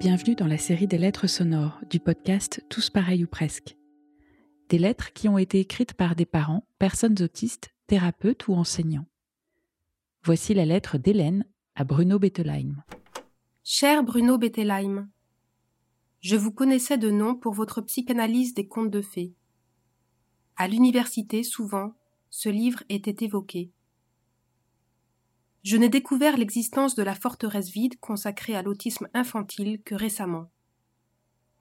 Bienvenue dans la série des lettres sonores du podcast Tous pareils ou presque. Des lettres qui ont été écrites par des parents, personnes autistes, thérapeutes ou enseignants. Voici la lettre d'Hélène à Bruno Bettelheim. Cher Bruno Bettelheim, je vous connaissais de nom pour votre psychanalyse des contes de fées. À l'université, souvent, ce livre était évoqué. Je n'ai découvert l'existence de la forteresse vide consacrée à l'autisme infantile que récemment.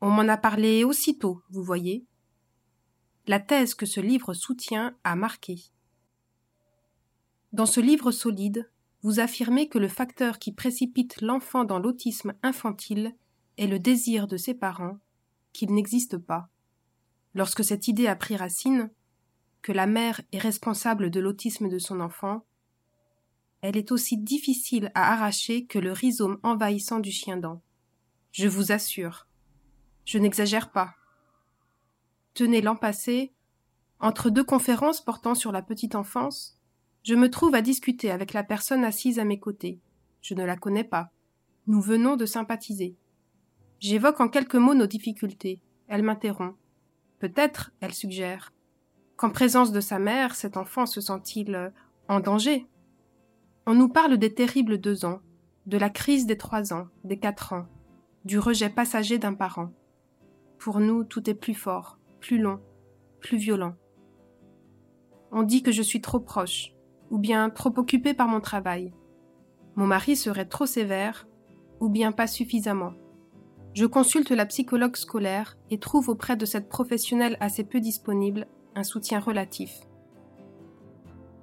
On m'en a parlé aussitôt, vous voyez. La thèse que ce livre soutient a marqué. Dans ce livre solide, vous affirmez que le facteur qui précipite l'enfant dans l'autisme infantile est le désir de ses parents, qu'il n'existe pas. Lorsque cette idée a pris racine, que la mère est responsable de l'autisme de son enfant, elle est aussi difficile à arracher que le rhizome envahissant du chien-dent. Je vous assure. Je n'exagère pas. Tenez l'an passé, entre deux conférences portant sur la petite enfance, je me trouve à discuter avec la personne assise à mes côtés. Je ne la connais pas. Nous venons de sympathiser. J'évoque en quelques mots nos difficultés. Elle m'interrompt. Peut-être, elle suggère, qu'en présence de sa mère, cet enfant se sent-il euh, en danger? On nous parle des terribles deux ans, de la crise des trois ans, des quatre ans, du rejet passager d'un parent. Pour nous, tout est plus fort, plus long, plus violent. On dit que je suis trop proche, ou bien trop occupée par mon travail. Mon mari serait trop sévère, ou bien pas suffisamment. Je consulte la psychologue scolaire et trouve auprès de cette professionnelle assez peu disponible un soutien relatif.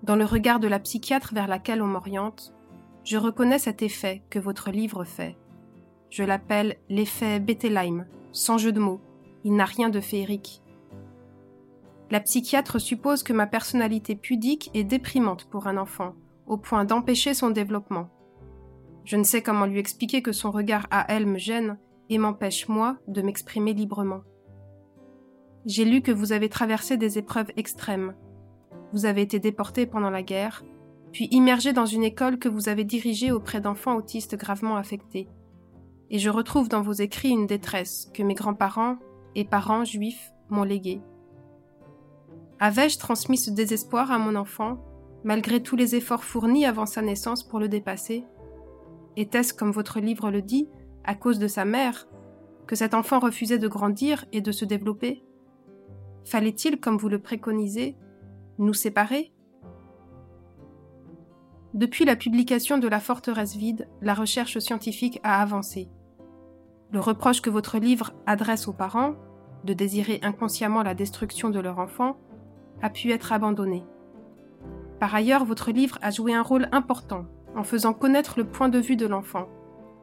Dans le regard de la psychiatre vers laquelle on m'oriente, je reconnais cet effet que votre livre fait. Je l'appelle l'effet Bettelheim, sans jeu de mots. Il n'a rien de féerique. La psychiatre suppose que ma personnalité pudique est déprimante pour un enfant, au point d'empêcher son développement. Je ne sais comment lui expliquer que son regard à elle me gêne et m'empêche, moi, de m'exprimer librement. J'ai lu que vous avez traversé des épreuves extrêmes, vous avez été déporté pendant la guerre, puis immergé dans une école que vous avez dirigée auprès d'enfants autistes gravement affectés. Et je retrouve dans vos écrits une détresse que mes grands-parents et parents juifs m'ont léguée. Avais-je transmis ce désespoir à mon enfant, malgré tous les efforts fournis avant sa naissance pour le dépasser? Était-ce, comme votre livre le dit, à cause de sa mère, que cet enfant refusait de grandir et de se développer? Fallait-il, comme vous le préconisez, nous séparer? Depuis la publication de La forteresse vide, la recherche scientifique a avancé. Le reproche que votre livre adresse aux parents, de désirer inconsciemment la destruction de leur enfant, a pu être abandonné. Par ailleurs, votre livre a joué un rôle important en faisant connaître le point de vue de l'enfant,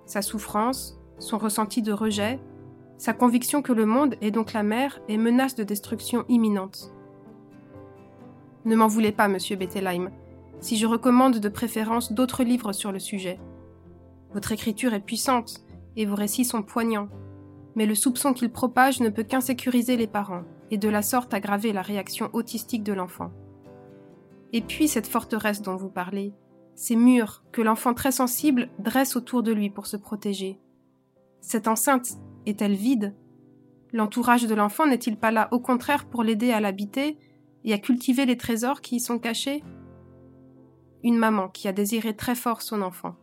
sa souffrance, son ressenti de rejet, sa conviction que le monde, et donc la mère, est menace de destruction imminente. Ne m'en voulez pas, monsieur Bettelheim, si je recommande de préférence d'autres livres sur le sujet. Votre écriture est puissante et vos récits sont poignants, mais le soupçon qu'il propage ne peut qu'insécuriser les parents et de la sorte aggraver la réaction autistique de l'enfant. Et puis cette forteresse dont vous parlez, ces murs que l'enfant très sensible dresse autour de lui pour se protéger. Cette enceinte est-elle vide? L'entourage de l'enfant n'est-il pas là au contraire pour l'aider à l'habiter et à cultiver les trésors qui y sont cachés Une maman qui a désiré très fort son enfant.